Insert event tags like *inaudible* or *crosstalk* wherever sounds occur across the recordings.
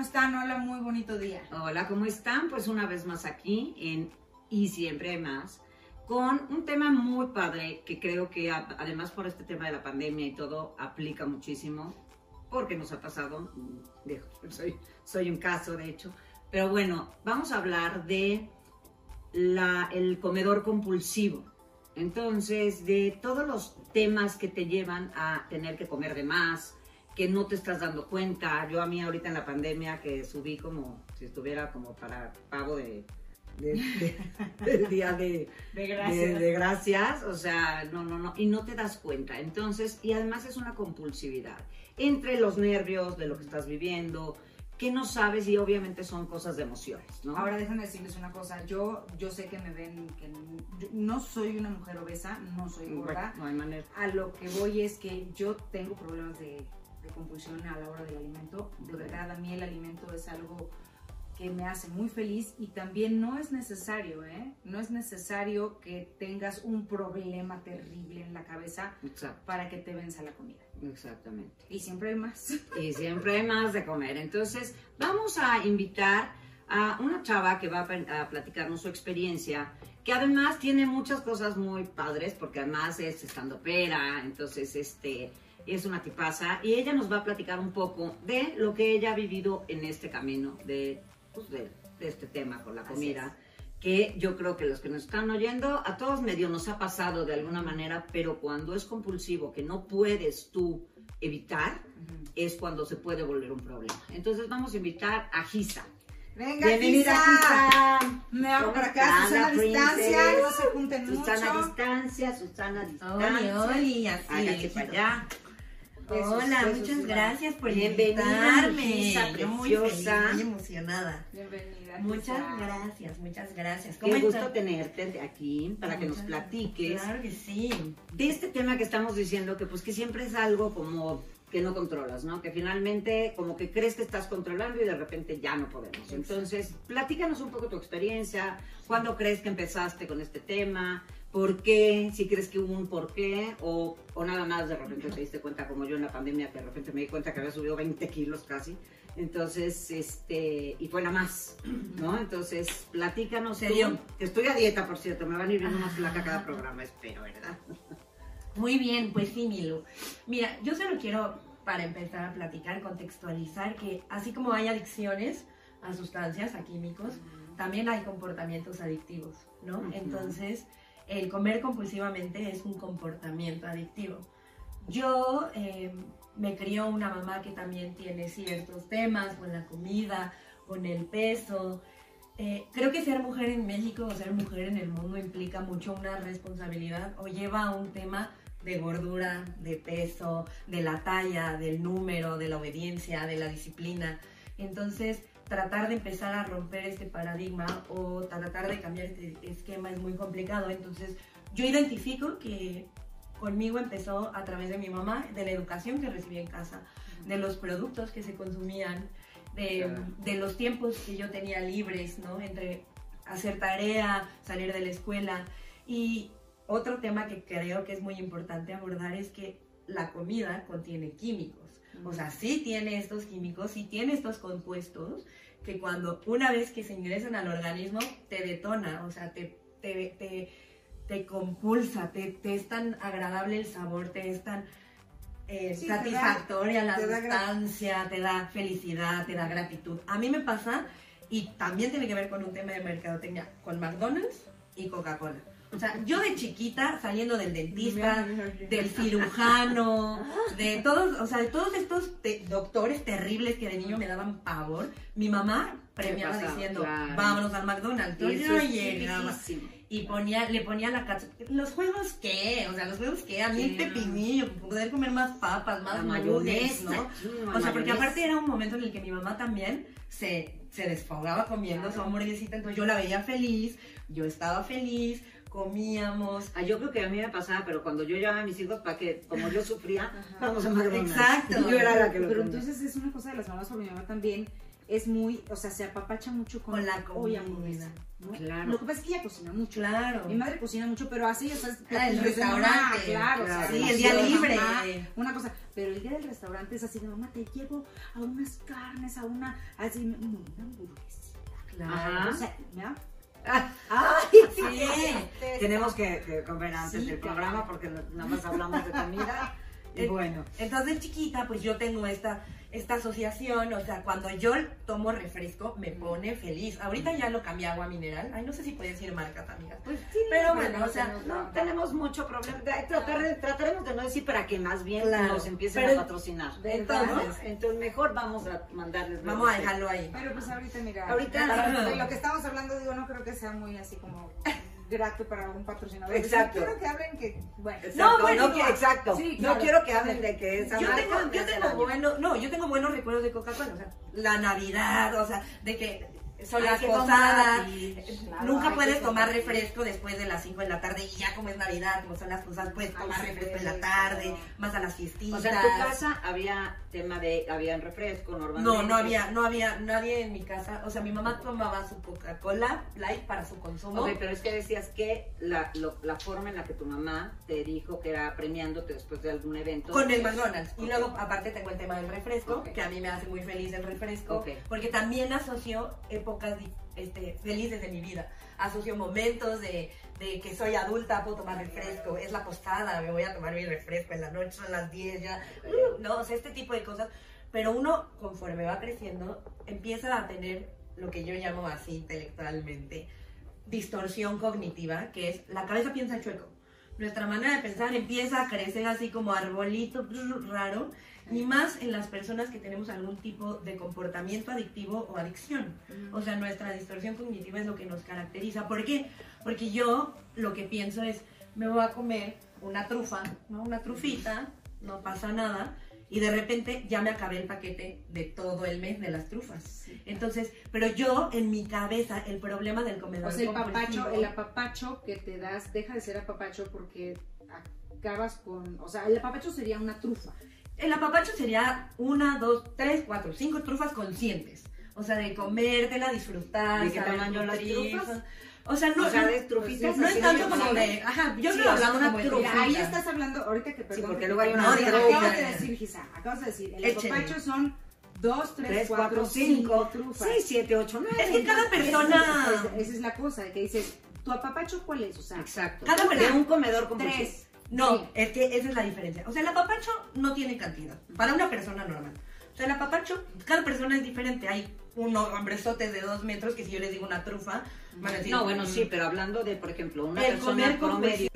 ¿cómo están? Hola, muy bonito día. Hola, ¿cómo están? Pues una vez más aquí en Y Siempre Más, con un tema muy padre que creo que además por este tema de la pandemia y todo, aplica muchísimo, porque nos ha pasado, *laughs* soy, soy un caso de hecho, pero bueno, vamos a hablar de el comedor compulsivo. Entonces, de todos los temas que te llevan a tener que comer de más, que no te estás dando cuenta. Yo a mí ahorita en la pandemia que subí como si estuviera como para pago de, *laughs* día de, de, gracias. de, gracias, o sea, no, no, no, y no te das cuenta. Entonces, y además es una compulsividad entre los nervios de lo que estás viviendo, que no sabes y obviamente son cosas de emociones, ¿no? Ahora déjenme decirles una cosa, yo, yo sé que me ven, que no soy una mujer obesa, no soy gorda. no hay manera. A lo que voy es que yo tengo problemas de, de compulsión a la hora del alimento. De verdad, a mí el alimento es algo que me hace muy feliz y también no es necesario, ¿eh? No es necesario que tengas un problema terrible en la cabeza para que te venza la comida. Exactamente. Y siempre hay más. *laughs* Y siempre hay más de comer. Entonces, vamos a invitar a una chava que va a platicarnos su experiencia, que además tiene muchas cosas muy padres, porque además es estando pera, entonces este es una tipaza, y ella nos va a platicar un poco de lo que ella ha vivido en este camino de pues, de, este tema con la comida, que yo creo que los que nos están oyendo, a todos medio nos ha pasado de alguna manera, pero cuando es compulsivo, que no puedes tú evitar, es cuando se puede volver un problema. Entonces vamos a invitar a Gisa. Venga, Bienvenida, Gisa. Me hago para acá, Susana a distancia, no se junten Susana a distancia, Susana a distancia. Oli, así. Hágase para allá. Hola, muchas gracias por invitarme. Yo muy feliz, muy emocionada. Bienvenida. Muchas gracias, muchas gracias. Qué gusto tenerte aquí para que nos platiques. Claro que sí. De este tema que estamos diciendo, que pues que siempre es algo como que no controlas, ¿no? Que finalmente como que crees que estás controlando y de repente ya no podemos. Entonces, platícanos un poco tu experiencia, cuándo crees que empezaste con este tema, por qué, si crees que hubo un por qué, o, o, nada más de repente te diste cuenta, como yo en la pandemia, que de repente me di cuenta que había subido 20 kilos casi. Entonces, este, y fue nada más, ¿no? Entonces, platícanos. Serio. que estoy a dieta, por cierto, me van a ir viendo más flaca cada programa, espero, ¿verdad? Muy bien, pues sí, Milu. Mira, yo solo quiero, para empezar a platicar, contextualizar que así como hay adicciones a sustancias, a químicos, también hay comportamientos adictivos, ¿no? Entonces, el comer compulsivamente es un comportamiento adictivo. Yo eh, me crió una mamá que también tiene ciertos temas con la comida, con el peso. Eh, creo que ser mujer en México o ser mujer en el mundo implica mucho una responsabilidad o lleva un tema de gordura, de peso, de la talla, del número, de la obediencia, de la disciplina. Entonces, tratar de empezar a romper este paradigma o tratar de cambiar este esquema es muy complicado. Entonces, yo identifico que conmigo empezó a través de mi mamá, de la educación que recibí en casa, de los productos que se consumían, de, de los tiempos que yo tenía libres, ¿no? Entre hacer tarea, salir de la escuela. Y otro tema que creo que es muy importante abordar es que la comida contiene químicos. O sea, sí tiene estos químicos, sí tiene estos compuestos que cuando una vez que se ingresan al organismo te detona, o sea, te, te, te, te compulsa, te, te, es tan agradable el sabor, te es tan eh, satisfactoria la sustancia, te da felicidad, te da gratitud. A mí me pasa, y también tiene que ver con un tema de mercadotecnia, con McDonald's y Coca-Cola. O sea, yo de chiquita, saliendo del dentista, del cirujano, de todos, o sea, de todos estos doctores terribles que de niño me daban pavor, mi mamá premiaba diciendo, vámonos al McDonald's. Entonces yo llegaba y ponía, le ponía la cacha. ¿Los juegos qué? O sea, los juegos qué? A mí el pepinillo, poder comer más papas, más mayonesa, ¿no? o sea, porque aparte era un momento en el que mi mamá también se, se desfogaba comiendo su hamburguesita, entonces yo la veía feliz, yo estaba feliz, comíamos. Ah, yo creo que a mí me pasaba, pero cuando yo llevaba a mis hijos para que, como yo sufría, *laughs* vamos a McDonald's. Exacto. *laughs* Yo era la que lo Pero entonces es una cosa de las mamás, por mi mamá también, es muy, o sea, se apapacha mucho con, Con la comida. ¿no? Claro. Lo que pasa es que ella cocina mucho. Claro. Mi madre cocina mucho, pero así, o sea, Ah, el restaurante, mamá, claro, o sea, claro. Sí, el día libre. mamá, una cosa, pero el día del restaurante es así de mamá, te llevo a unas carnes, a una, así, una hamburguesa. Claro. Ajá. O sea, ¿ya? Ah, Sí. tenemos que, que comer antes Sí, del programa porque nada más hablamos de comida. Eh, bueno, Entonces, chiquita, pues yo tengo esta, esta asociación, o sea, cuando yo tomo refresco, me pone feliz. Ahorita ya lo cambié a agua mineral. Ay, no sé si puede decir marcas, amigas. pues sí. Pero bueno, o sea, no tenemos mucho problema. De- tratar de- trataremos de no decir para que más bien Claro. nos empiecen Pero- a patrocinar. Entonces, entonces mejor vamos a mandarles. Vamos a dejarlo ahí. Pero pues ahorita, mira, Ahorita- de lo que estamos hablando, digo, no creo que sea muy así como *laughs* grato para un patrocinador. Exacto. Quiero que hablen que, bueno, Exacto, No, bueno, no, que- exacto. Sí, No quiero que hablen de que esa Yo marca tengo, yo tengo bueno, no, yo tengo buenos recuerdos de Coca-Cola, o sea, la Navidad, o sea, de que son las posadas, compartir. Claro, nunca puedes tomar refresco después de las 5 de la tarde y ya como es Navidad, como son las posadas, puedes tomar refresco en la tarde, más a las fiestitas. O sea, en tu casa había tema de, habían refresco normalmente. No, no había, no había nadie en mi casa. O sea, mi mamá tomaba su Coca-Cola light para su consumo. Ok, pero es que decías que la, lo- la forma en la que tu mamá te dijo que era premiándote después de algún evento. Con el McDonald's. Y Ok. luego, aparte, tengo el tema del refresco, Ok. que a mí me hace muy feliz el refresco, Ok. porque también asocio épocas este, felices de mi vida. Asocio momentos de, de que soy adulta, puedo tomar refresco, es la postada, me voy a tomar mi refresco en la noche, son las 10 ya. Uh, no, o sea, este tipo de cosas. Pero uno, conforme va creciendo, empieza a tener lo que yo llamo así intelectualmente distorsión cognitiva, que es la cabeza piensa chueco. Nuestra manera de pensar empieza a crecer así como arbolito raro, y más en las personas que tenemos algún tipo de comportamiento adictivo o adicción. O sea, nuestra distorsión cognitiva es lo que nos caracteriza. ¿Por qué? Porque yo lo que pienso es, me voy a comer una trufa, ¿no? Una trufita, no pasa nada, y de repente ya me acabé el paquete de todo el mes de las trufas. Entonces, pero yo en mi cabeza, el problema del comedor O sea, el papacho, el apapacho que te das deja de ser apapacho porque acabas con, o sea, el apapacho sería una trufa. El apapacho sería una, dos, tres, cuatro, cinco trufas conscientes. O sea, de comértela, disfrutar. ¿De qué tamaño las trufas? O sea, no, o sea, no, de trufitas. no así es tanto como de. Ajá, yo Sí, estoy o sea, hablando una como de trufita. Mira, ahí estás hablando, ahorita que perdón. porque que luego hay te- una No, de acabas trufa. de decir, Gisa, acabas de decir, el Échale. apapacho son dos, tres, Tres, cuatro, cuatro, cinco cinco, trufas. seis, siete, ocho, nueve. Es que cada persona. Esa, esa es la cosa, que dices, ¿tu apapacho cuál es? O sea, Exacto. Cada de persona- un comedor compulsivo. tres. No, Sí. es que esa es la diferencia. O sea, el apapacho no tiene cantidad. Para una persona normal. O sea, el apapacho, cada persona es diferente. Hay unos hombrezotes de dos metros que si yo les digo una trufa, van a decir. No, bueno, "Mm". sí, pero hablando de, por ejemplo, una El persona promedio,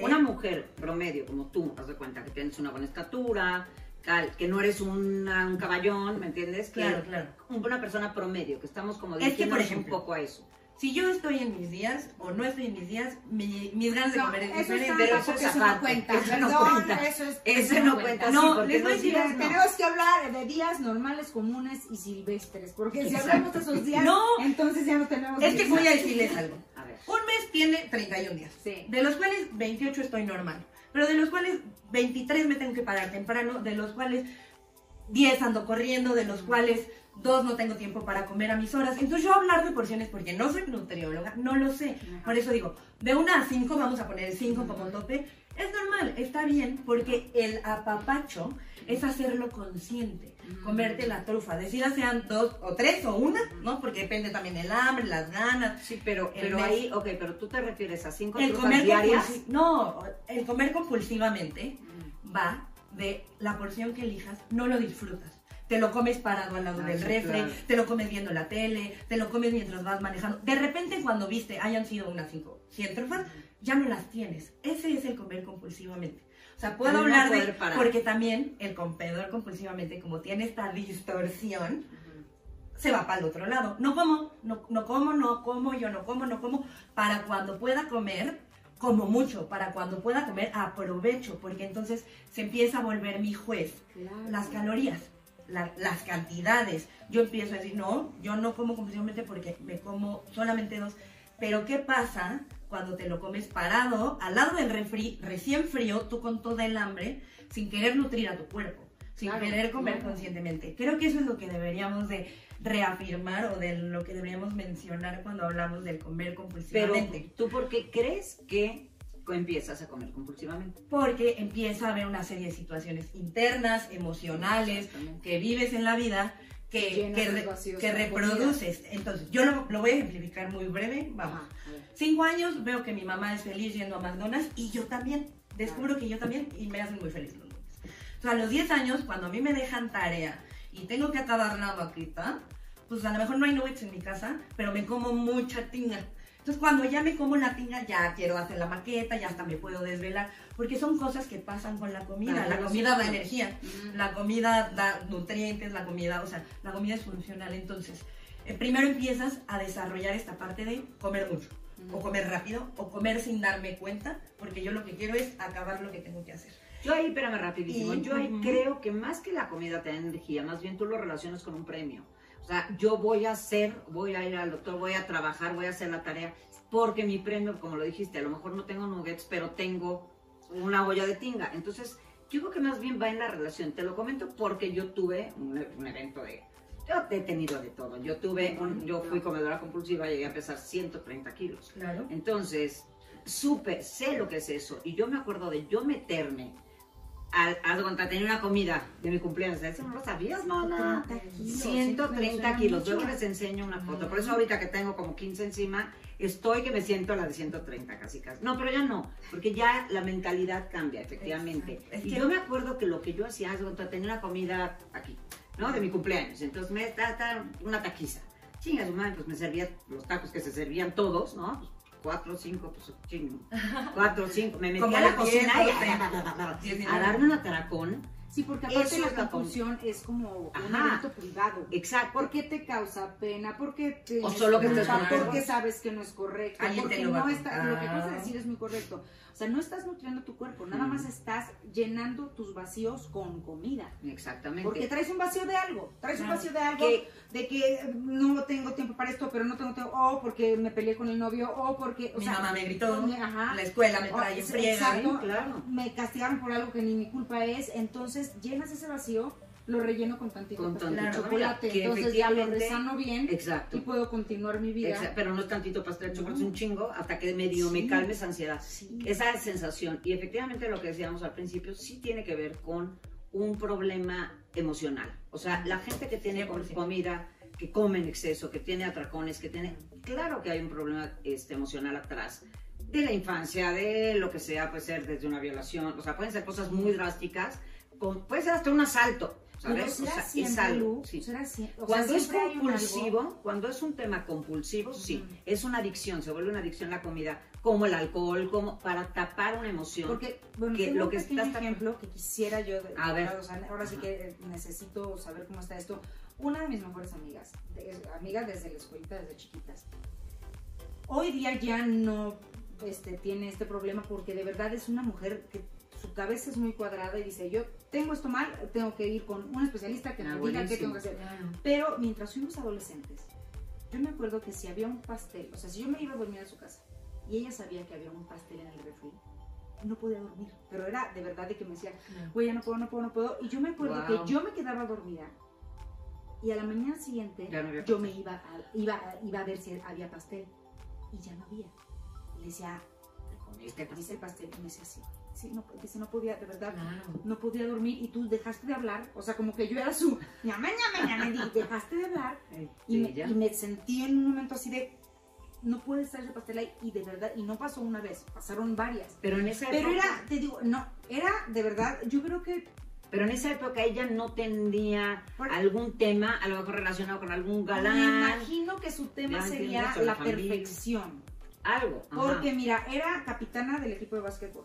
una mujer promedio como tú, haz de cuenta que tienes una buena estatura, cal- que no eres una- un caballón, ¿me entiendes? Que Claro, claro. Una persona promedio, que estamos como Es que, por ejemplo, un poco a eso. Si yo estoy en mis días o no estoy en mis días, mi- mis ganas de No, comer es eso diferente. pero eso eso no cuenta. eso no cuenta. Eso, es, Ese no cuenta, No, les voy a decir días algo. no. Tenemos que hablar de días normales, comunes y silvestres, porque si hablamos de esos días, No. entonces ya no tenemos... Es que voy a decirles algo. A ver. Un mes tiene 31 días. Sí. De los cuales 28 estoy normal. Pero de los cuales 23 me tengo que parar temprano. De los cuales 10 ando corriendo. De los cuales 2 no tengo tiempo para comer a mis horas. Entonces yo hablar de porciones porque no soy nutrióloga, no lo sé. Por eso digo, de 1 a 5 vamos a poner el 5 como tope. Es normal, está bien, porque el apapacho es hacerlo consciente. Comerte la trufa, decir sean dos o tres o una, ¿no? Porque depende también del hambre, las ganas. Sí, pero, El pero mes. ahí, ok, pero tú te refieres a cinco El comer diarias. no, el comer compulsivamente va de la porción que elijas, no lo disfrutas. Te lo comes parado al lado Ah, del sí, refre, claro. te lo comes viendo la tele, te lo comes mientras vas manejando. De repente cuando viste, hayan sido unas 5, 100 trufas, ya no las tienes. Ese es el comer compulsivamente. O sea, puedo no hablar de... parar. Porque también el comedor compulsivamente, como tiene esta distorsión, se va para el otro lado. No como, no, no como, no como, yo no como, no como. Para cuando pueda comer, como mucho. Para cuando pueda comer, aprovecho. Porque entonces se empieza a volver mi juez. Claro. Las calorías, la- las cantidades. Yo empiezo a decir, no, yo no como compulsivamente porque me como solamente dos. Pero ¿qué pasa cuando te lo comes parado, al lado del refri, recién frío, tú con toda el hambre, sin querer nutrir a tu cuerpo? sin Claro, querer comer claro. conscientemente. Creo que eso es lo que deberíamos de reafirmar o de lo que deberíamos mencionar cuando hablamos del comer Pero, compulsivamente. ¿tú por qué crees que empiezas a comer compulsivamente? Porque empieza a haber una serie de situaciones internas, emocionales, que vives en la vida, que, que, que reproduces. Entonces, yo lo, lo voy a ejemplificar muy breve. Vamos. Ajá. Cinco años, veo que mi mamá es feliz yendo a McDonald's y yo también. Descubro que yo también y me hacen muy feliz los lunes. O sea, a los 10 años, cuando a mí me dejan tarea y tengo que acabar la vaquita, pues a lo mejor no hay nuggets en mi casa, pero me como mucha tinga. Entonces, cuando ya me como la tinga, ya quiero hacer la maqueta, ya hasta me puedo desvelar, porque son cosas que pasan con la comida. La comida da energía, Ujú. la comida da nutrientes, la comida, o sea, la comida es funcional. Entonces, eh, primero empiezas a desarrollar esta parte de comer mucho, o comer rápido, o comer sin darme cuenta, porque yo lo que quiero es acabar lo que tengo que hacer. Yo ahí, espérame rapidísimo, Y- yo ahí creo que más que la comida te da energía, más bien tú lo relacionas con un premio. O sea, yo voy a hacer, voy a ir al doctor, voy a trabajar, voy a hacer la tarea, porque mi premio, como lo dijiste, a lo mejor no tengo nuggets, pero tengo una olla de tinga. Entonces, yo creo que más bien va en la relación. Te lo comento porque yo tuve un, un evento de... Yo he tenido de todo. Yo tuve, un- yo fui comedora compulsiva, llegué a pesar 130 kilos. Claro. Entonces, supe, sé lo que es eso. Y yo me acuerdo de yo meterme haz de cuenta, tenía una comida de mi cumpleaños. Eso no lo sabías, no. 130 kilos. Luego les enseño una foto. Por eso ahorita que tengo como 15 encima, estoy que me siento a la de 130 casi casi. No, pero ya no, porque ya la mentalidad cambia, efectivamente. Y yo me acuerdo que lo que yo hacía, haz de cuenta, tenía una comida aquí, ¿no? De mi cumpleaños. Entonces me está una taquiza. Chinga su madre, pues me servía los tacos que se servían todos, ¿no? Pues, cuatro, cinco, pues chingo. *laughs* Cuatro, cinco. Me metí a la cocina y a, darme un ataracón. Sí, porque aparte Eso la es compulsión es como un evento privado. Exacto. ¿Por qué te causa pena? ¿Por qué te O solo que estés culpa? con ¿Por qué algo. sabes que no es correcto? Alguien Porque te lo no a está, lo que de contar. decir es muy correcto. O sea, no estás nutriendo tu cuerpo, nada más estás llenando tus vacíos con comida. Exactamente. Porque traes un vacío de algo, traes un vacío de algo, Que- de que eh, no tengo tiempo para esto, pero no tengo tiempo, o porque me peleé con el novio, o porque, o Mi sea, mamá me gritó, me- ajá. la escuela me trae en friega. exacto. Claro. me castigaron por algo que ni mi culpa es, entonces llenas ese vacío, lo relleno con tantito Con pastel de chocolate, que entonces ya lo resano bien Exacto. y puedo continuar mi vida. Exa- Pero no es tantito pastel de chocolate, es No. un chingo hasta que medio me Sí. calme esa ansiedad. Sí. Esa sensación. Y efectivamente lo que decíamos al principio sí tiene que ver con un problema emocional. O sea, la gente que tiene 100%. comida, que come en exceso, que tiene atracones, que tiene... Claro que hay un problema este, emocional atrás. De la infancia, de lo que sea, puede ser desde una violación, o sea, pueden ser cosas muy drásticas, con- puede ser hasta un asalto, Pero ¿sabes? O será sea, es siempre, algo. Lu, sí. será sie- o sea, Cuando es compulsivo, cuando es un tema compulsivo, sí, es una adicción, se vuelve una adicción la comida, como el alcohol, como para tapar una emoción. Porque, bueno, que tengo lo un que pequeño estás- ejemplo que quisiera yo, A ver. verdad, o sea, ahora sí que eh, necesito saber cómo está esto. Una de mis mejores amigas, de- amigas desde la escuelita, desde chiquitas, hoy día ya no este, tiene este problema porque de verdad es una mujer que su cabeza es muy cuadrada y dice, yo tengo esto mal, tengo que ir con un especialista que Ah, me diga qué tengo que hacer. Pero mientras fuimos adolescentes, yo me acuerdo que si había un pastel, o sea, si yo me iba a dormir a su casa y ella sabía que había un pastel en el refri, no podía dormir. Pero era de verdad de que me decía, güey, ya no puedo, no puedo, no puedo. Y yo me acuerdo Wow. que yo me quedaba dormida y a la mañana siguiente no yo me iba a, iba, a- iba a ver si había pastel y ya no había. Y le decía, ¿comiste el pastel? Y me decía, sí. Sí, no, dice, no podía, de verdad, Claro. no podía dormir y tú dejaste de hablar, o sea, como que yo era su ñama, ñama, ñama, y dejaste de hablar y, Sí, me, y me sentí en un momento así de, no puede estar ese pastel ahí, y de verdad, y no pasó una vez, pasaron varias. Pero en esa Pero época, era, te digo, no, era de verdad, yo creo que pero en esa época ella no tendría Por- algún tema, a lo mejor relacionado con algún me galán, imagino que su tema sería la la perfección. algo. ajá. Porque mira, era capitana del equipo de básquetbol.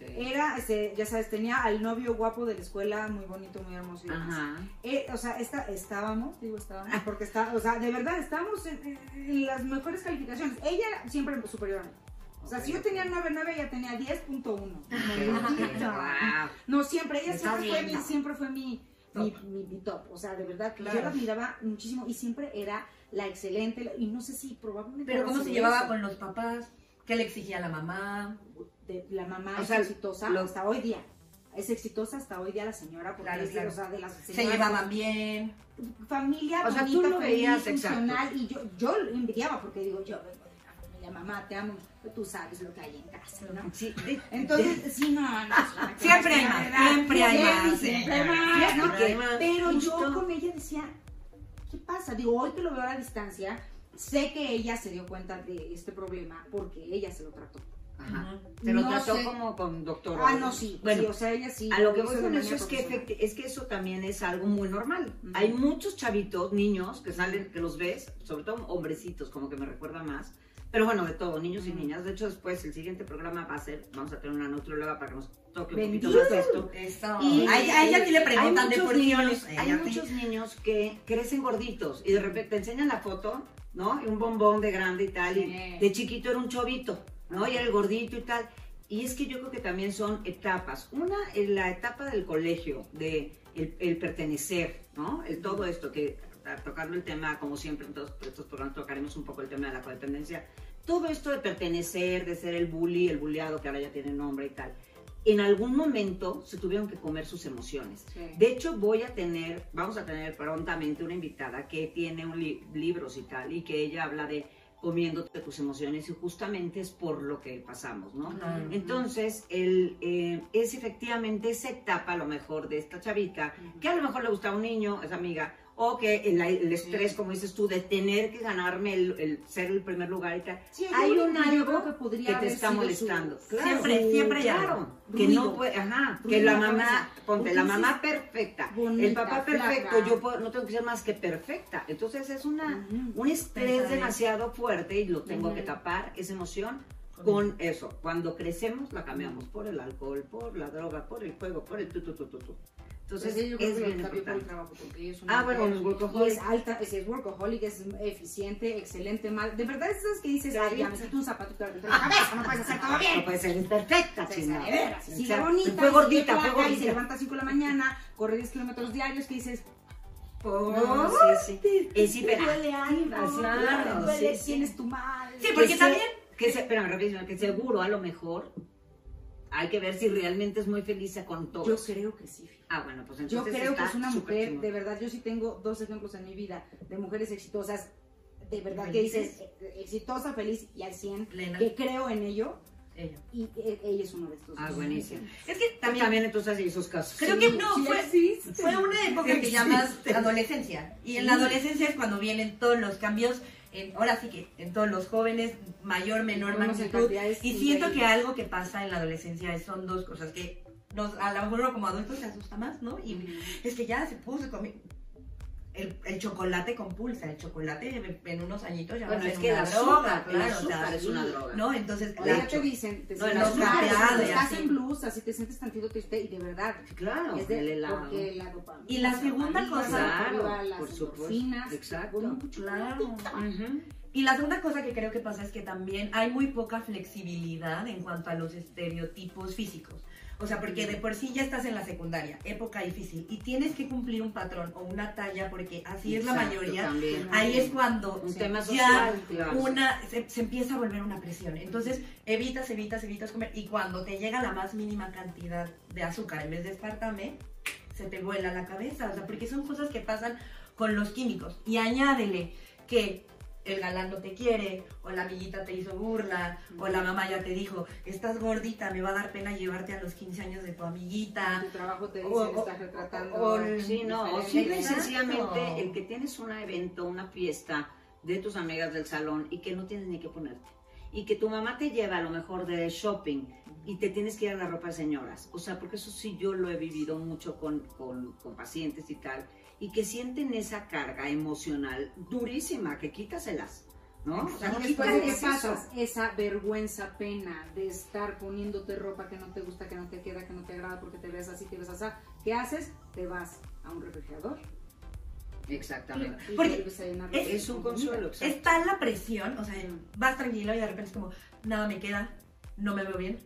Era, este, ya sabes, tenía al novio guapo de la escuela, muy bonito, muy hermoso y demás. Ajá. Eh, o sea, esta, estábamos, digo estábamos, porque está, o sea, de verdad estábamos en, las mejores calificaciones. Ella era siempre superior a mí. O sea, si yo tenía 9.9, ella tenía 10.1. Ok, wow. No, siempre, ella siempre fue, mi, ¿no? siempre fue mi, mi, Top. mi- mi top. O sea, de verdad, que yo Claro. la admiraba muchísimo y siempre era la excelente. y no sé si probablemente. Pero ¿cómo se llevaba eso, con los papás? ¿Qué le exigía la mamá? De la mamá O sea, exitosa lo- hasta hoy día. es exitosa hasta hoy día la señora, porque Claro, es de, claro. o sea, de las Se llevaban bien. familia O sea, tú lo feliz, veías, funcional, y yo, yo lo envidiaba porque digo, yo vengo de una familia, mamá, te amo, tú sabes lo que hay en casa, ¿no? Sí, de- Entonces, sí, no, no, Siempre hay más, siempre hay más, siempre hay más. Pero yo con ella decía, ¿qué pasa? Digo, hoy que lo veo a la distancia, sé que ella se dio cuenta de este problema porque ella se lo trató. Ajá. Se lo No trató sé. como con doctor. Ah, no, sí, Bueno, sí, o sea, ella sí. A lo que voy con eso es que, efecti- es que eso también es algo muy normal. Hay muchos chavitos, niños, que salen, que los ves, sobre todo hombrecitos, como que me recuerda más. Pero bueno, de todo, niños y niñas. De hecho, después el siguiente programa va a ser, vamos a tener una nutrióloga para que nos toque un Bendito. poquito más de esto. Eso. Y a, ella- a ella sí le preguntan hay de porciones. niños, hay Ella sí. muchos niños que crecen gorditos y de repente te enseñan la foto, ¿no? Y un bombón de grande y tal, y Sí. de chiquito era un chovito, ¿no? Y era el gordito y tal. Y es que yo creo que también son etapas. Una, en la etapa del colegio, de el, el pertenecer, ¿no? El todo esto, que tocando el tema, como siempre en todos estos programas tocaremos un poco el tema de la codependencia. Todo esto de pertenecer, de ser el bully, el bulleado, que ahora ya tiene nombre y tal. En algún momento se tuvieron que comer sus emociones. Sí. De hecho, voy a tener, vamos a tener prontamente una invitada que tiene un li- libros y tal, y que ella habla de comiéndote tus emociones, y justamente es por lo que pasamos, ¿no? Claro. Entonces, el, eh, es efectivamente esa etapa, a lo mejor, de esta chavita, que a lo mejor le gusta a un niño, es amiga, o que el, el estrés, Sí. como dices tú, de tener que ganarme el, el ser el primer lugar y tal, Sí, hay un algo que podría que te está molestando. su- Siempre, siempre claro. Que no puede, ajá, Ruido que la mamá, ponte, la mamá perfecta, el papá perfecto, flaca. yo puedo- no tengo que ser más que perfecta. Entonces es una, un estrés demasiado fuerte y lo tengo que tapar, esa emoción, Con con eso. Cuando crecemos la cambiamos por el alcohol, por la droga, por el juego, por el tu, tu, tu, tu, tu. Entonces Pues yo creo es que bien cambió por el trabajo, porque ella es una Ah, bueno, los es alta, es, es workaholic, es eficiente, excelente, mal. De verdad, esas que dices, ay, ya me quito un zapatito de la cabeza, no puedes hacer todo bien. No puede ser perfecta, chingada. O sigue bonita, Fue gordita, fue flaca, y se gordita. levanta a 5 de la mañana, corre 10 kilómetros diarios, que dices, No, sí, sí. Es claro, tienes tu mal. Sí, porque también Que se, espérame, rapidísimo, que seguro a lo mejor hay que ver si realmente es muy feliz con todo. Yo creo que sí. Ah, bueno, pues Yo entonces creo que es una mujer, chingón. de verdad, yo sí tengo dos ejemplos en mi vida de mujeres exitosas, de verdad que dices, eh, exitosa, feliz y al 100, Plena. que creo en ello, Ella. y eh, ella es uno de estos. Ah, buenísimo. Es que También, entonces hay esos casos. creo Sí, que no, sí fue, existe. fue una época que llamas adolescencia. Y en la Sí. adolescencia es cuando vienen todos los cambios, en, ahora sí que en todos los jóvenes, mayor, menor magnitud. Y siento que algo que pasa en la adolescencia es- son dos cosas que nos, a lo mejor como adulto se asusta más, ¿no? Y es que ya se puso el, el chocolate compulsa, el chocolate en unos añitos ya Bueno, va a es que una azúcar, droga, claro, azúcar sea, es una droga. ¿no? Entonces, O la- te dicen, te No, el azúcar, y estás así. en blues, así te sientes tantito triste y de verdad. Claro, es de, el helado. Porque la dopamina, Y la segunda cosa- arriba, Claro, las por supuesto. Exacto. Claro. Y la segunda cosa que creo que pasa es que también hay muy poca flexibilidad en cuanto a los estereotipos físicos. O sea, porque de por sí ya estás en la secundaria, época difícil, y tienes que cumplir un patrón o una talla porque así es la mayoría. también. Ahí es cuando Un Sí. tema ya claro. una se, se empieza a volver una presión. Entonces, evitas, evitas, evitas comer. Y cuando te llega la más mínima cantidad de azúcar en vez de espartame, se te vuela la cabeza. O sea, porque son cosas que pasan con los químicos. Y añádele que el galán no te quiere, o la amiguita te hizo burla, o la mamá ya te dijo, estás gordita, me va a dar pena llevarte a los 15 años de tu amiguita. Tu trabajo te dice, O- estás retratando. o- Sí, no, o simple sencillamente el que tienes un evento, una fiesta de tus amigas del salón y que no tienes ni que ponerte. Y que tu mamá te lleva a lo mejor de shopping y te tienes que ir a la ropa de señoras. O sea, porque eso sí yo lo he vivido mucho con, con, con pacientes y tal. Y que sienten esa carga emocional durísima, que quítaselas. ¿no? O sea, Y después de que pasas esa vergüenza, pena de estar poniéndote ropa que no te gusta, que no te queda, que no te agrada porque te ves así, te ves así, ¿qué haces? Te vas a un refrigerador Exactamente. y Porque a llenar es- Es un consuelo, exacto. Está la presión, o sea, vas tranquilo y de repente es como, nada me queda, no me veo bien,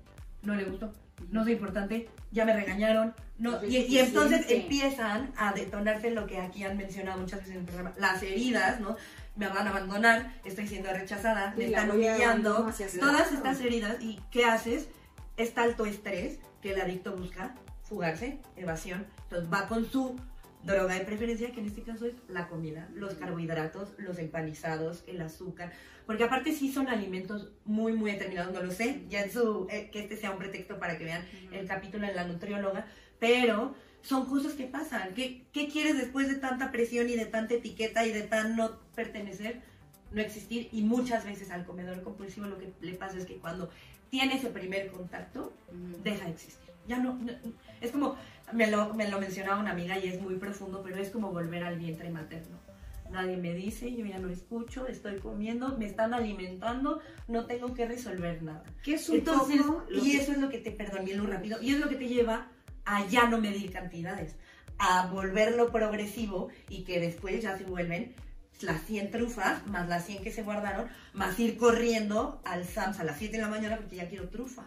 no le gusto, no soy importante, ya me regañaron. No, y, y entonces empiezan a detonarse lo que aquí han mencionado muchas veces en el programa, las heridas, ¿no? Me van a abandonar, estoy siendo rechazada, me están humillando, todas estas heridas. ¿Y qué haces? Este alto estrés que el adicto busca, fugarse, evasión. Entonces va con su droga de preferencia, que en este caso es la comida, los carbohidratos, los empanizados, el azúcar, porque aparte sí son alimentos muy, muy determinados, no lo sé, ya en su, eh, que este sea un pretexto para que vean el capítulo de la nutrióloga, pero son cosas que pasan. ¿Qué, ¿Qué quieres después de tanta presión y de tanta etiqueta y de tan no pertenecer? No existir y muchas veces al comedor compulsivo lo que le pasa es que cuando tiene ese primer contacto, deja de existir. Ya no, no- es como, me lo, me lo mencionaba una amiga y es muy profundo, pero es como volver al vientre materno. Nadie me dice, yo ya no escucho, estoy comiendo, me están alimentando, no tengo que resolver nada. Que es un Entonces, poco y que- eso es lo que te, perdón, bien lo rápido, y es lo que te lleva a ya no medir cantidades, a volverlo progresivo y que después ya se vuelven las 100 trufas, más las 100 que se guardaron, más ir corriendo al SAMS a las 7 de la mañana porque ya quiero trufa.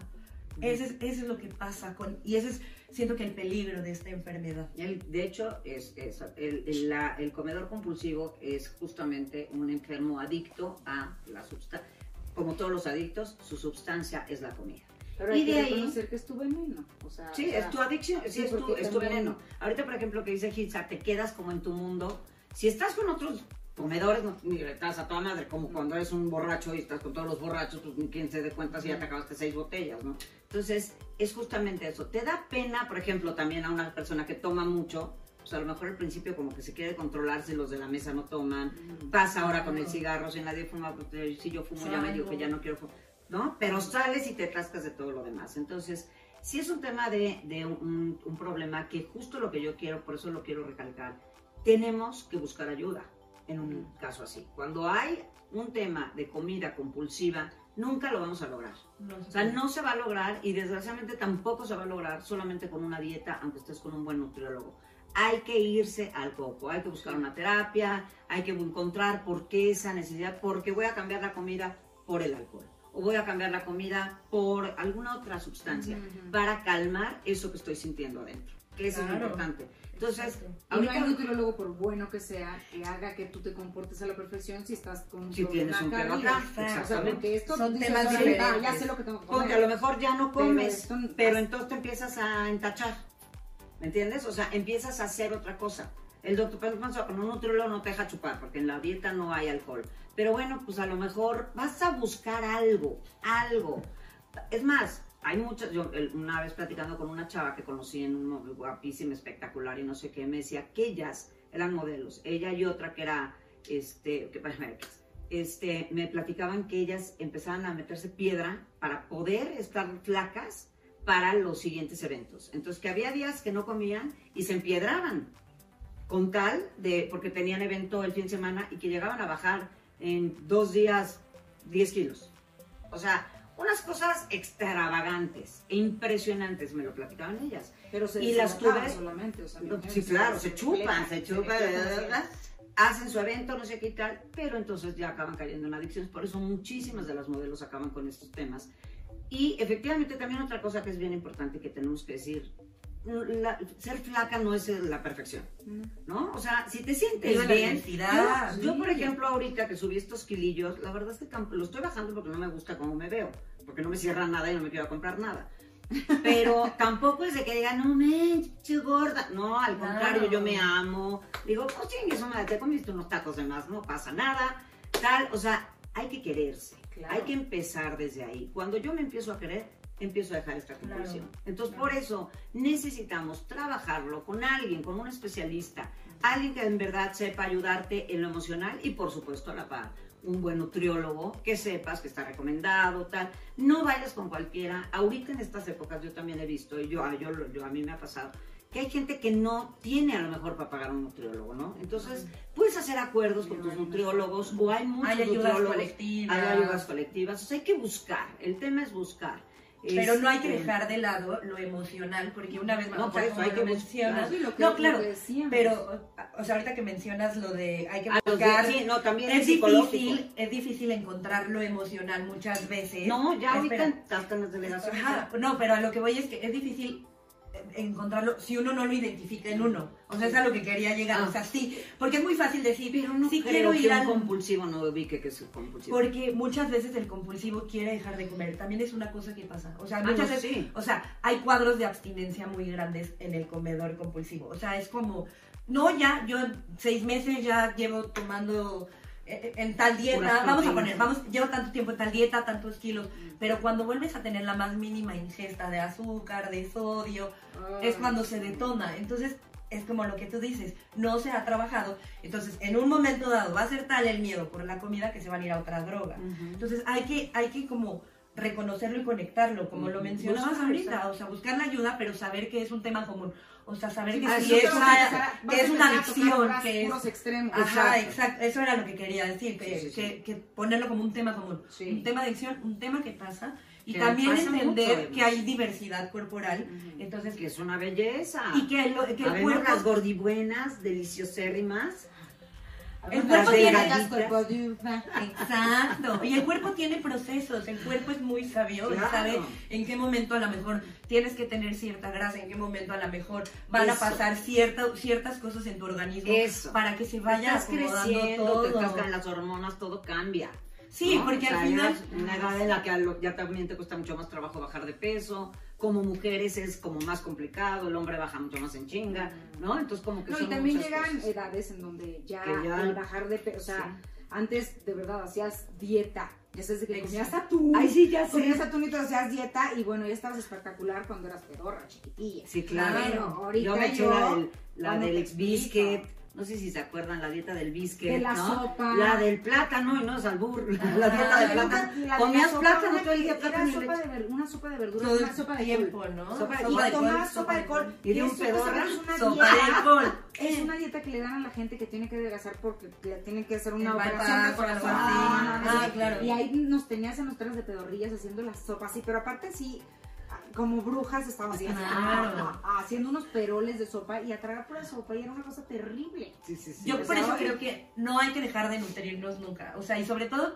Ese es, eso es lo que pasa con, y ese es, siento que el peligro de esta enfermedad. El- de hecho, es, es- el, el- la- el comedor compulsivo es justamente un enfermo adicto a la sustancia. Como todos los adictos, su sustancia es la comida. Pero Y hay que de ahí- reconocer que es tu veneno. O sea, Sí, o sea, es tu adicción, sí, sí, es, tu, es tu veneno. Ahorita, por ejemplo, que dice Hitza, te quedas como en tu mundo. Si estás con otros comedores, no, mira, estás a toda madre, como cuando eres un borracho y estás con todos los borrachos, pues ni quien se dé cuenta si ya te acabaste seis botellas, ¿no? Entonces, es justamente eso. Te da pena, por ejemplo, también a una persona que toma mucho, pues a lo mejor al principio como que se quiere controlar si los de la mesa no toman, pasa ahora con el cigarro, si nadie fuma, pues eh, si yo fumo ya me digo que ya no quiero fumar, ¿no? Pero sales y te atascas de todo lo demás. Entonces, sí es un tema de, de un, un problema que justo lo que yo quiero, por eso lo quiero recalcar, tenemos que buscar ayuda en un caso así. Cuando hay un tema de comida compulsiva, nunca lo vamos a lograr. No O sea, no se va a lograr y desgraciadamente tampoco se va a lograr solamente con una dieta, aunque estés con un buen nutriólogo. Hay que irse al coco, hay que buscar una terapia, hay que encontrar por qué esa necesidad, porque voy a cambiar la comida por el alcohol o voy a cambiar la comida por alguna otra sustancia para calmar eso que estoy sintiendo adentro, eso es Claro. lo importante. Entonces, Exacto. Y no hay nutriólogo, por bueno que sea, que haga que tú te comportes a la perfección si estás con Si tienes un acá, arriba. O sea, exactamente. porque esto Son temas "Ahora, diferentes. ya sé lo que tengo que Porque comer. a lo mejor ya no Pero comes, esto- pero entonces te empiezas a entachar. ¿Me entiendes? O sea, empiezas a hacer otra cosa. El doctor, por ejemplo, con un nutriólogo no te deja chupar, porque en la dieta no hay alcohol. Pero bueno, pues a lo mejor vas a buscar algo, algo. Es más, hay muchas, yo una vez platicando con una chava que conocí en un guapísima, espectacular y no sé qué, me decía que ellas eran modelos. Ella y otra que era, este, que este, me platicaban que ellas empezaban a meterse piedra para poder estar flacas para los siguientes eventos. Entonces, que había días que no comían y se empiedraban con tal de, porque tenían evento el fin de semana y que llegaban a bajar en dos días 10 kilos. O sea, unas cosas extravagantes e impresionantes, me lo platicaban ellas. Pero se y las tuve- solamente, o sea, No, sí, claro, se se chupan, se chupan, se ¿verdad? hacen su evento, no sé qué y tal, pero entonces ya acaban cayendo en adicciones. Por eso muchísimas de las modelos acaban con estos temas. Y efectivamente también otra cosa que es bien importante que tenemos que decir, la- ser flaca no es la perfección. ¿no? O sea, si te sientes la bien, identidad, yo, yo, por ejemplo ahorita que subí estos kilillos, la verdad es que lo estoy bajando porque no me gusta cómo me veo, porque no me cierra nada y no me quiero comprar nada. Pero *laughs* tampoco es de que digan, no me che gorda. No, al Claro. contrario, yo me amo. Digo, pues chingues, madre, te comiste unos tacos de más, no pasa nada. Tal, o sea, hay que quererse. Claro. Hay que empezar desde ahí. Cuando yo me empiezo a querer, empiezo a dejar esta Claro. compulsión. Entonces, Claro. por eso necesitamos trabajarlo con alguien, con un especialista, alguien que en verdad sepa ayudarte en lo emocional y, por supuesto, a la par. Un buen nutriólogo que sepas que está recomendado, tal. No vayas con cualquiera. Ahorita en estas épocas yo también he visto, y yo, yo, yo a mí me ha pasado, que hay gente que no tiene a lo mejor para pagar un nutriólogo, ¿no? Entonces, puedes hacer acuerdos con tus nutriólogos o hay muchos Hay ayudas nutriólogos, colectivas. hay ayudas colectivas. O sea, hay que buscar. El tema es buscar. Pero no hay que Este, dejar de lado lo emocional, porque una vez más, No, o por eso hay que mencionas, no, claro, pero, o sea, ahorita que mencionas lo de hay que a los buscar, sí, no, también es es difícil, es difícil encontrar lo emocional muchas veces. No, ya ahorita las delegaciones. No, pero a lo que voy es que es difícil encontrarlo si uno no lo identifica en uno. O sea, es a lo que quería llegar. O sea, sí, porque es muy fácil decir, Pero no sí creo quiero ir que al un compulsivo no ubique que es compulsivo. porque muchas veces el compulsivo quiere dejar de comer. También es una cosa que pasa. O sea, Ah, muchas no, veces, sí. o sea, hay cuadros de abstinencia muy grandes en el comedor compulsivo. O sea, es como, no, ya, yo seis meses ya llevo tomando eh, en tal dieta, vamos a poner, vamos, llevo tanto tiempo en tal dieta, tantos kilos, pero cuando vuelves a tener la más mínima ingesta de azúcar, de sodio, es cuando se detona. Entonces, es como lo que tú dices, no se ha trabajado. Entonces, en un momento dado va a ser tal el miedo por la comida que se van a ir a otra droga. Entonces, hay que, hay que como reconocerlo y conectarlo, como lo mencionabas ahorita, o sea, buscar la ayuda, pero saber que es un tema común. O sea, saber Sí, que si es una, que a es una adicción, que es... extremos. Ajá, Exacto. exacto, eso era lo que quería decir, que, Sí, que- ponerlo como un tema común. Sí. Un tema de adicción, un tema que pasa, y Que también mucho, entender que hay diversidad corporal, entonces que es una belleza. y que, lo- que el cuerpo las gordibuenas, deliciosérrimas. El cuerpo tiene. Exacto. Y el cuerpo tiene procesos. El cuerpo es muy sabio Claro. sabe en qué momento a lo mejor tienes que tener cierta grasa, en qué momento a lo mejor van a pasar cierta, ciertas cosas en tu organismo Eso. para que se vaya estás creciendo, todo. te estás con las hormonas, todo cambia. Sí, ¿no? porque O sea, al final una edad en la que ya también te cuesta mucho más trabajo bajar de peso. Como mujeres es como más complicado, el hombre baja mucho más en chinga, ¿no? Entonces como que No, y son también muchas llegan cosas. edades en donde ya, ya- el bajar de peso, o sea, Sí. antes de verdad hacías dieta, ya sabes de que comías atún, Ay, sí, ya sé. comías atún y te hacías dieta y bueno, ya estabas espectacular cuando eras pedorra, chiquitilla. Sí, claro. Claro, ahorita yo me eché yo, la del, la del ex biscuit. No sé si se acuerdan la dieta del biscuit, De la ¿no? sopa. La del plátano y no es albur. *laughs* La dieta del plátano. la Comías plátano todo el día, plátano sopa leche. de ver- una sopa de verduras, una sopa de tiempo, Y Sopa de col, sopa de col. Y de un pedorra, Es una sopa de dieta. col. Es una dieta que le dan a la gente que tiene que adelgazar porque le tienen que hacer una operación de corazón. Ah, Ah, claro. Y ahí nos tenías en los trenes de pedorrillas haciendo la sopa así, pero aparte sí, como brujas estábamos así, Claro. haciendo unos peroles de sopa y a tragar pura sopa y era una cosa terrible. Sí, sí, sí. Yo por eso creo que no hay que dejar de nutrirnos nunca. O sea, y sobre todo,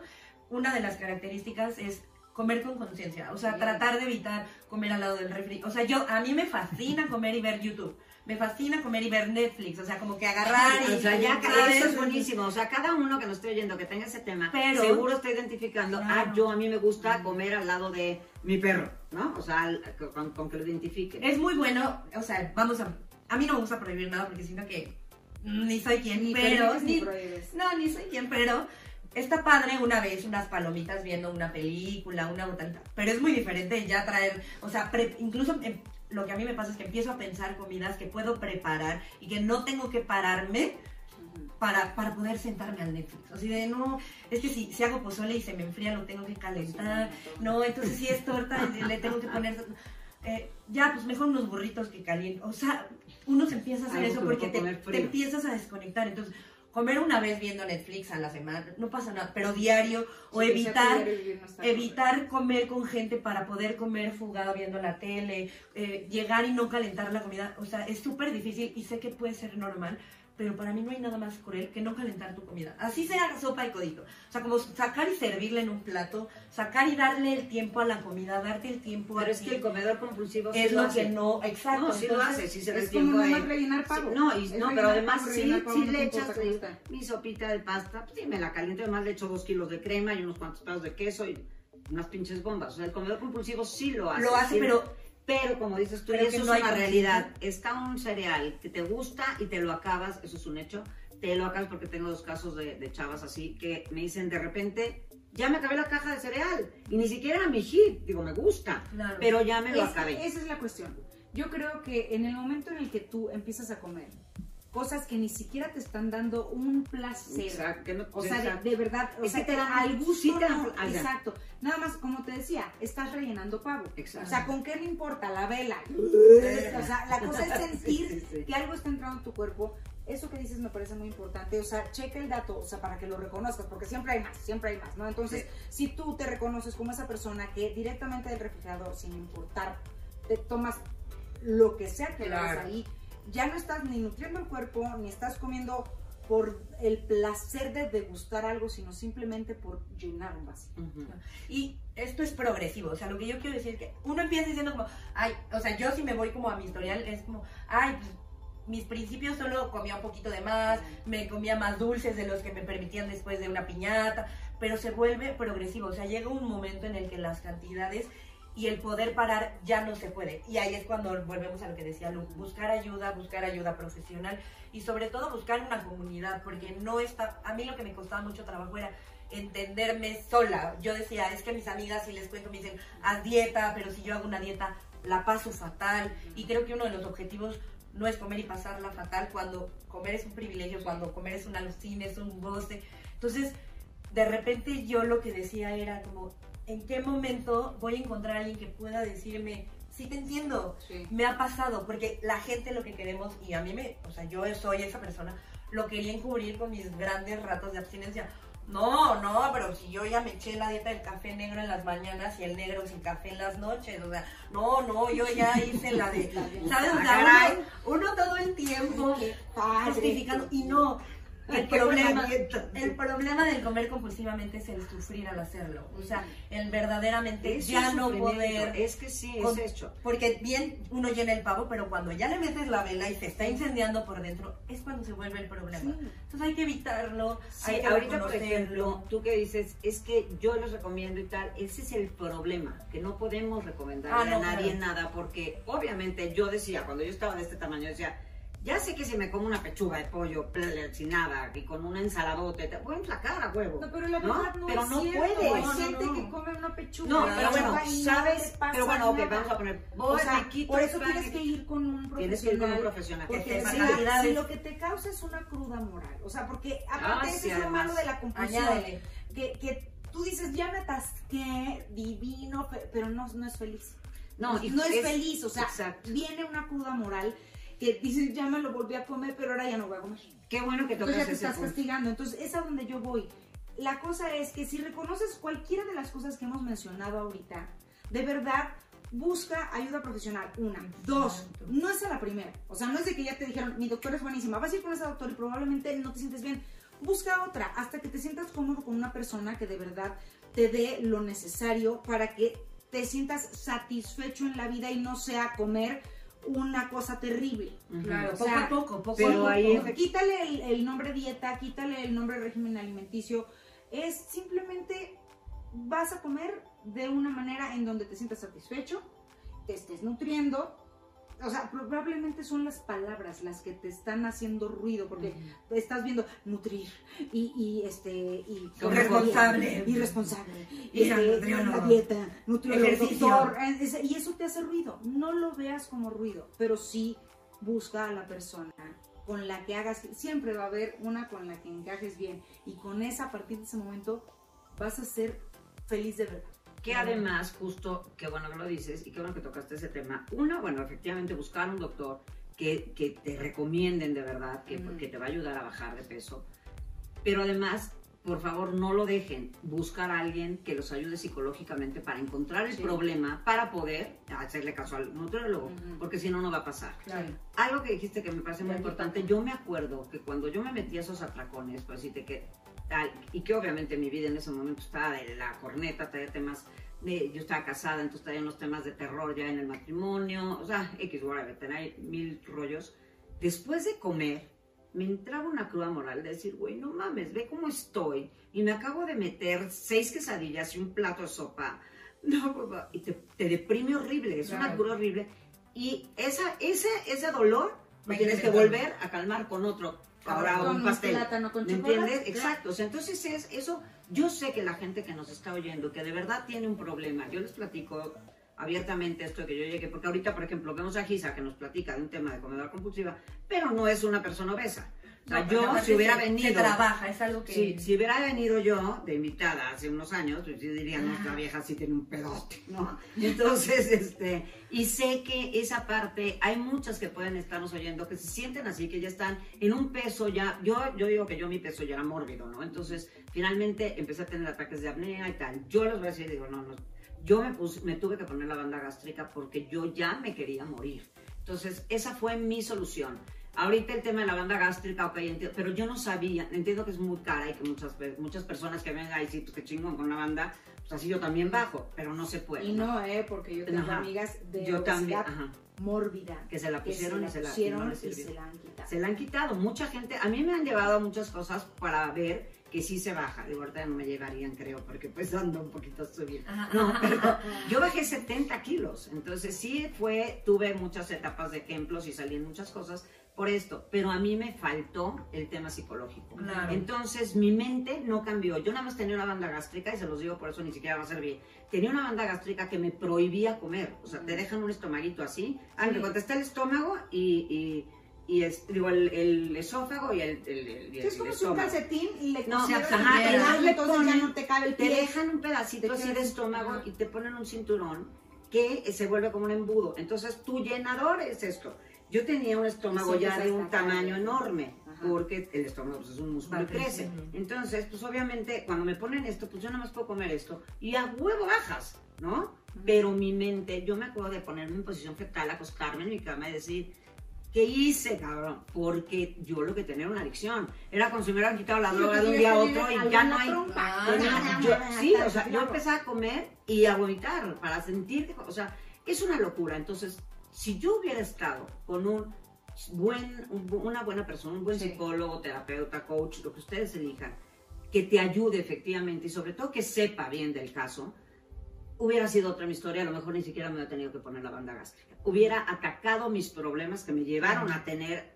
una de las características es comer con conciencia. O sea, tratar de evitar comer al lado del refri. O sea, yo, a mí me fascina comer y ver YouTube. Me fascina comer y ver Netflix. O sea, como que agarrar y... O sea, ya eso es buenísimo. O sea, cada uno que nos esté oyendo que tenga ese tema, Pero- seguro está identificando, Claro. ah, yo a mí me gusta comer al lado de mi perro, ¿no? O sea, con, con que lo identifique. Es muy bueno, o sea, vamos a... A mí no me gusta prohibir nada porque siento que ni soy quien, Ni pero... ni prohíbes. No, ni soy quien, pero está padre una vez unas palomitas viendo una película, una botanita. Pero es muy diferente ya traer, o sea, pre- incluso em, lo que a mí me pasa es que empiezo a pensar comidas que puedo preparar y que no tengo que pararme para, para poder sentarme al Netflix. Así de, no, es que si, si hago pozole y se me enfría, lo tengo que calentar. No, entonces si es torta, le tengo que poner... eh, ya, pues mejor unos burritos que caliento. O sea, uno se empieza a hacer Algo eso porque te, te empiezas a desconectar. Entonces, comer una vez viendo Netflix a la semana, no pasa nada, pero diario, o Sí, evitar no evitar comer con gente para poder comer fugado viendo la tele, eh, llegar y no calentar la comida, o sea, es súper difícil y sé que puede ser normal, pero para mí no hay nada más cruel que no calentar tu comida. Así sea sopa y codito. O sea, como sacar y servirle en un plato, sacar y darle el tiempo a la comida, darte el tiempo Pero a es ti. que el comedor compulsivo sí es lo hace. que no, exacto. No, sí lo hace, sí se Es como de... rellenar pavo. Sí, no, y, Es no, pero además pavo, sí, pavo, sí no le echas mi sopita de pasta, pues sí, me la caliento, además le echo dos kilos de crema y unos cuantos pedazos de queso y unas pinches bombas. O sea, el comedor compulsivo sí lo hace. Lo hace, sí, pero Pero como dices tú, y Pero eso es no una realidad. Está un cereal que te gusta y te lo acabas, eso es un hecho. Te lo acabas porque tengo dos casos de, de chavas así que me dicen de repente, ya me acabé la caja de cereal. Y ni siquiera era mi hit, digo, me gusta, Claro. pero ya me lo Es- acabé. Esa es la cuestión. Yo creo que en el momento en el que tú empiezas a comer cosas que ni siquiera te están dando un placer. Exacto, que no- O sea, exacto. de, de verdad, o Es sea, que te dan- al gusto sí te dan- no, exacto. Nada más, como te decía, estás rellenando pavo. Exacto. O sea, ¿con qué le importa la vela? *laughs* o sea, la cosa es sentir Sí, sí, sí. que algo está entrando en tu cuerpo. Eso que dices me parece muy importante. O sea, checa el dato, o sea, para que lo reconozcas, porque siempre hay más, siempre hay más, ¿no? Entonces, si tú te reconoces como esa persona que directamente del refrigerador, sin importar, te tomas lo que sea que Claro. hagas ahí, ya no estás ni nutriendo el cuerpo, ni estás comiendo por el placer de degustar algo, sino simplemente por llenar un vacío. Y esto es progresivo, o sea, lo que yo quiero decir es que uno empieza diciendo como, ay, o sea, yo si me voy como a mi historial, es como, ay, pues, mis principios solo comía un poquito de más, me comía más dulces de los que me permitían después de una piñata, pero se vuelve progresivo, o sea, llega un momento en el que las cantidades y el poder parar ya no se puede. Y ahí es cuando volvemos a lo que decía Lu, buscar ayuda, buscar ayuda profesional y sobre todo buscar una comunidad, porque no está, a mí lo que me costaba mucho trabajo era entenderme sola. Yo decía, es que mis amigas si les cuento me dicen, haz dieta, pero si yo hago una dieta la paso fatal. Y creo que uno de los objetivos no es comer y pasarla fatal cuando comer es un privilegio, cuando comer es un alucine, es un goce. Entonces, de repente yo lo que decía era como, ¿en qué momento voy a encontrar a alguien que pueda decirme, sí te entiendo, me ha pasado? Porque la gente lo que queremos, y a mí me, o sea, yo soy esa persona, lo quería encubrir con mis grandes ratos de abstinencia. No, no, pero si yo ya me eché la dieta del café negro en las mañanas y el negro sin café en las noches, o sea, no, no, yo ya hice la de, *laughs* ¿sabes? O sea, uno, uno todo el tiempo justificando, y no, el problema, el problema del comer compulsivamente es el sufrir al hacerlo. O sea, el verdaderamente ya no poder. Es que sí, es hecho. Porque bien uno llena el pavo, pero cuando ya le metes la vela y se está incendiando por dentro, es cuando se vuelve el problema. Entonces hay que evitarlo. hay que ahorita, por ejemplo, tú que dices, es que yo les recomiendo y tal, ese es el problema, que no podemos recomendarle ah, a nadie nada, porque obviamente yo decía, cuando yo estaba de este tamaño, decía, ya sé que si me como una pechuga de pollo sin nada y con una ensaladota, te voy a enflacar a huevo. No, pero la verdad no, pero no puede. Hay gente que come una pechuga. No, pero bueno, sabes, pero bueno, ok, vamos a poner. O sea, por eso tienes que ir con un profesional. Tienes que ir con un profesional. Porque si, lo que te causa es una cruda moral, o sea, porque aparte ah, es lo malo de la compulsión, que, que tú dices, ya me atasqué, divino, pero no, no es feliz. No, no es, feliz, o sea, viene una cruda moral que dices, ya me lo volví a comer, pero ahora ya no voy a comer. Qué bueno que tocas Entonces ya te estás castigando. Entonces es a donde yo voy. La cosa es que si reconoces cualquiera de las cosas que hemos mencionado ahorita, de verdad, busca ayuda profesional. Una. Dos, no es a la primera. O sea, no es de que ya te dijeron, mi doctor es buenísima, vas a ir con ese doctor y probablemente no te sientes bien. Busca otra hasta que te sientas cómodo con una persona que de verdad te dé lo necesario para que te sientas satisfecho en la vida y no sea comer una cosa terrible. Claro, poco a poco, poco pero ahí Quítale el, nombre dieta, quítale el nombre régimen alimenticio. Es simplemente vas a comer de una manera en donde te sientas satisfecho, te estés nutriendo, o sea, probablemente son las palabras las que te están haciendo ruido, porque estás viendo nutrir y, y este y responsable y responsable y este, la dieta, nutriólogo, y eso te hace ruido. No lo veas como ruido, pero sí busca a la persona con la que hagas, siempre va a haber una con la que encajes bien y con esa a partir de ese momento vas a ser feliz de verdad. Que además, justo, qué bueno que lo dices y qué bueno que tocaste ese tema. Uno, bueno, efectivamente buscar un doctor que, que te recomienden de verdad, que, que te va a ayudar a bajar de peso. Pero además, por favor, no lo dejen. Buscar a alguien que los ayude psicológicamente para encontrar el problema, para poder hacerle caso al nutriólogo, porque si no, no va a pasar. Algo que dijiste que me parece muy importante, yo me acuerdo que cuando yo me metí a esos atracones, pues sí, te y que obviamente mi vida en ese momento estaba de la corneta, traía temas de, yo estaba casada, entonces traía unos temas de terror ya en el matrimonio, o sea, X, whatever, tenía mil rollos. Después de comer, me entraba una cruda moral de decir, güey, no mames, ve cómo estoy, y me acabo de meter seis quesadillas y un plato de sopa, *laughs* no, y te, deprime horrible, es una cruda horrible, y esa, ese, ese dolor tienes que volver a calmar con otro ahora un pastel. ¿Me entiendes? Exacto. O sea, entonces es eso. Yo sé que la gente que nos está oyendo, que de verdad tiene un problema, yo les platico abiertamente esto que yo llegué, porque ahorita, por ejemplo, vemos a Gisa que nos platica de un tema de comedor compulsiva, pero no es una persona obesa. O sea, yo si hubiera venido... Se trabaja, es algo que... Si, si hubiera venido yo de invitada hace unos años, pues yo diría, nuestra vieja sí tiene un pedote, ¿no? Entonces, este... Y sé que esa parte, hay muchas que pueden estarnos oyendo que se sienten así, que ya están en un peso ya... Yo, yo digo que yo mi peso ya era mórbido, ¿no? Entonces, finalmente empecé a tener ataques de apnea y tal. Yo les voy a decir, digo, no, no... Yo me, puse, me tuve que poner la banda gástrica porque yo ya me quería morir. Entonces, esa fue mi solución Ahorita el tema de la banda gástrica, ok, entiendo, pero yo no sabía, entiendo que es muy cara y que muchas, muchas personas que vengan y sí, pues que chingón con la banda, pues así yo también bajo, pero no se puede. Y no, ¿eh? Porque yo tengo Ajá. amigas de yo también, ajá, mórbida. que se la pusieron que y se la, y pusieron no y se la han quitado. Se la han quitado. Mucha gente, a mí me han llevado a muchas cosas para ver que sí se baja. De ahorita no me llegarían, creo, porque pues ando un poquito. Ajá. No, pero yo bajé 70 kilos. Entonces sí fue, tuve muchas etapas de ejemplos y salí en muchas cosas por esto. Pero a mí me faltó el tema psicológico. Claro. Entonces mi mente no cambió. Yo nada más tenía una banda gástrica y se los digo por eso ni siquiera va a servir. Tenía una banda gástrica que me prohibía comer. O sea, te dejan un estomaguito así. Ah, me contesté el estómago y, y, y es, digo, el, el esófago y el, el, y Es como si un calcetín le No, ajá, le entonces ya no te cabe el Te pie. dejan un pedacito Te así de estómago y te ponen un cinturón que se vuelve como un embudo. Entonces tu llenador es esto. Yo tenía un estómago ya de un tamaño enorme, Ajá. porque el estómago pues, es un músculo y crece. Entonces, pues obviamente cuando me ponen esto, pues yo nada más puedo comer esto y a huevo bajas, ¿no? Pero mi mente, yo me acuerdo de ponerme en posición fetal, acostarme en mi cama y decir, ¿qué hice, cabrón? Porque yo lo que tenía era una adicción. Era como si me hubieran quitado la Sí, droga de un día a otro y ya no hay... Ah, yo- ya, sí, o sea, yo empecé a comer y a vomitar para sentir, o sea, es una locura. Entonces, si yo hubiera estado con un buen, un bu- una buena persona, un buen Sí. psicólogo, terapeuta, coach, lo que ustedes elijan, que te ayude efectivamente y sobre todo que sepa bien del caso, hubiera sido otra mi historia, a lo mejor ni siquiera me hubiera tenido que poner la banda gástrica. Hubiera atacado mis problemas que me llevaron a tener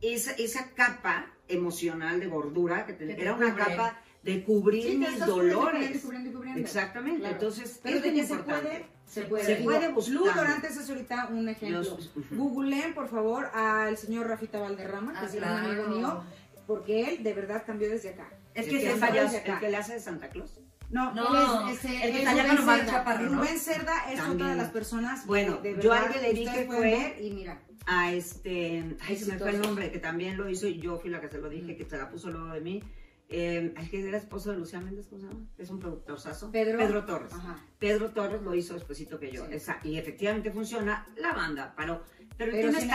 esa, esa capa emocional de gordura, que te- Que te era una cubre. capa de cubrir Sí, mis dolores. cubriendo, cubriendo, cubriendo. Exactamente, Claro. entonces Pero es de que se puede, se puede. Se Digo, puede buscar. Luz Dorantes es ahorita un ejemplo. Los- Googleen, por favor, al señor Rafita Valderrama, que Ah, es un claro. amigo mío, porque él de verdad cambió desde acá. Es el que que, es falla. payaso, el que le hace de Santa Claus. No, No, es, ese, el que es está allá Rubén. Chaparro, ¿no? Rubén Cerda es otra También. de las personas Bueno, que de yo alguien le dije fue- y mira, a este, ay, se me fue el nombre, que también lo hizo y yo fui la que se lo dije, que se la puso luego de mí. Eh, es que era esposo de Lucía Méndez, ¿cómo se llama? Es un productorzazo. Pedro. Torres. Ajá. Pedro Torres lo hizo despuesito que yo. Sí. Esa- y efectivamente funciona la banda, pero, pero, tema si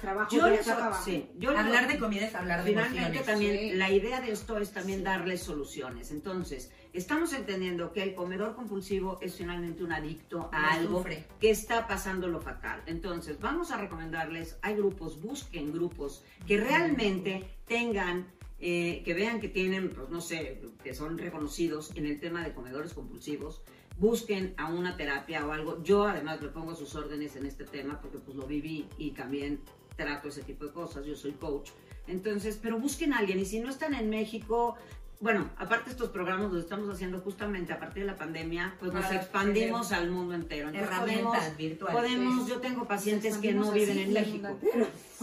trabajo Yo de le acá so- para abajo. sí, yo Hablar de comida es hablar de Finalmente emociones. también Sí. la idea de esto es también darle soluciones. Entonces, estamos entendiendo que el comedor compulsivo es finalmente un adicto a algo sufre. que está pasando lo fatal. Entonces, vamos a recomendarles, hay grupos, busquen grupos que realmente tengan, eh, que vean que tienen, pues no sé, que son reconocidos en el tema de comedores compulsivos, busquen a una terapia o algo. Yo además le pongo sus órdenes en este tema porque pues lo viví y también trato ese tipo de cosas, yo soy coach. Entonces, pero busquen a alguien y si no están en México, bueno, aparte estos programas los estamos haciendo justamente a partir de la pandemia, pues nos expandimos al mundo entero. Entonces, Herramientas podemos- virtuales. Podemos, yo tengo pacientes que no viven en México.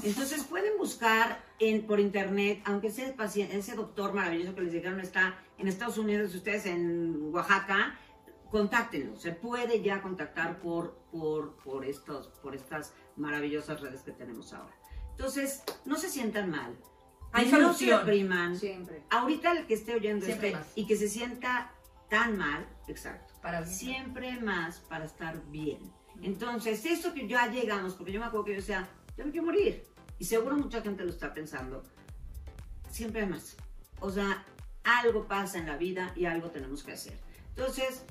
Entonces pueden buscar en, por internet, aunque ese paciente, ese doctor maravilloso que les dijeron está en Estados Unidos, ustedes en Oaxaca, contáctenlo. Se puede ya contactar por, por, por, estos, por estas maravillosas redes que tenemos ahora. Entonces, no se sientan mal. Hay no solución. se repriman. Siempre. Ahorita el que esté oyendo Siempre este más. y que se sienta tan mal, exacto Para bien. siempre más para estar bien. Entonces, eso que ya llegamos, porque yo me acuerdo que yo decía, yo me quiero morir. Y seguro mucha gente lo está pensando. Siempre hay más. O sea, algo pasa en la vida y algo tenemos que hacer. Entonces,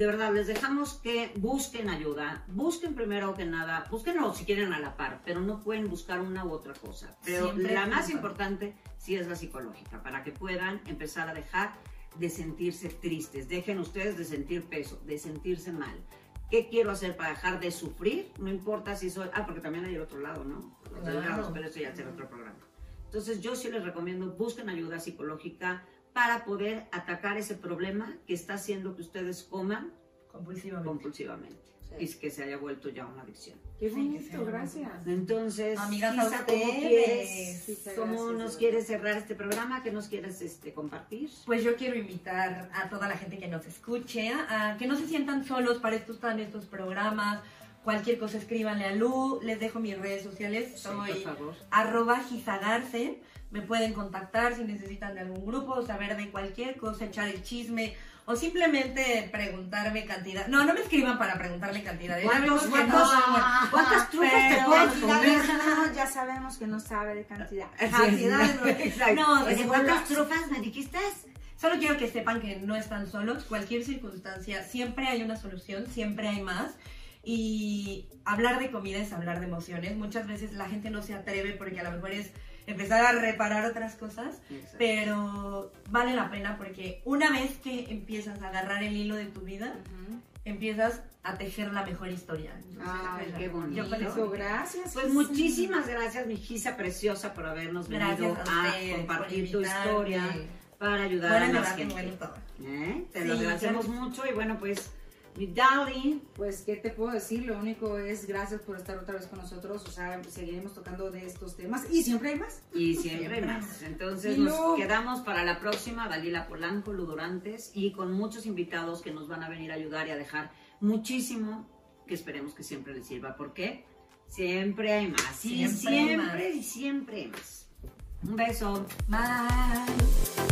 de verdad, les dejamos que busquen ayuda. Busquen primero que nada, búsquenlo si quieren a la par, pero no pueden buscar una u otra cosa. Pero Siempre la más importante sí es la psicológica, para que puedan empezar a dejar de sentirse tristes. Dejen ustedes de sentir peso, de sentirse mal. ¿Qué quiero hacer para dejar de sufrir? No importa si soy... Ah, porque también hay el otro lado, ¿no? Los Claro. delgados, pero eso ya será otro programa. Entonces yo sí les recomiendo, busquen ayuda psicológica para poder atacar ese problema que está haciendo que ustedes coman Compulsivamente. compulsivamente Sí. y que se haya vuelto ya una adicción. Qué Sí, bonito, gracias. Entonces, Amigas, a Isa, ¿cómo quieres, Isa, cómo gracias, nos quieres cerrar este programa? ¿Qué nos quieres este, compartir? Pues yo quiero invitar a toda la gente que nos escuche a que no se sientan solos para estos están estos programas. Cualquier cosa escríbanle a Lu, les dejo mis redes sociales, Sí, soy por favor. arroba gizagarce. Me pueden contactar si necesitan de algún grupo, saber de cualquier cosa, echar el chisme o simplemente preguntarme cantidad. No, no me escriban para preguntarme cantidad. ¿Cuántos, cuántos, no- *laughs* ¿Cuántas trufas te comer? no, ya sabemos que no sabe de cantidad. Cantidad, no. Exacto. No, ¿Cuántas trufas me dijiste? Solo quiero que sepan que no están solos. Cualquier circunstancia, siempre hay una solución, siempre hay más. Y hablar de comida es hablar de emociones. Muchas veces la gente no se atreve porque a lo mejor es empezar a reparar otras cosas. Pero vale la pena porque una vez que empiezas a agarrar el hilo de tu vida, empiezas a tejer la mejor historia. Entonces, Ay, pues, qué yo bonito. eso- Eso, gracias. Pues Gisa. muchísimas gracias, mi Gisa preciosa, por habernos venido a compartir tu historia para ayudar Bueno, a verdad, gente. ¿Eh? Te Sí, lo agradecemos mucho y bueno, pues, mi darling, Pues, ¿qué te puedo decir? Lo único es gracias por estar otra vez con nosotros. O sea, seguiremos tocando de estos temas y siempre hay más. y siempre Siempre. más. *laughs* Entonces Y nos quedamos para la próxima, Dalila Polanco, Ludurantes, y con muchos invitados que nos van a venir a ayudar y a dejar muchísimo que esperemos que siempre les sirva. ¿Por qué? Siempre hay más. Y Siempre hay más. y siempre hay más. Un beso. Bye.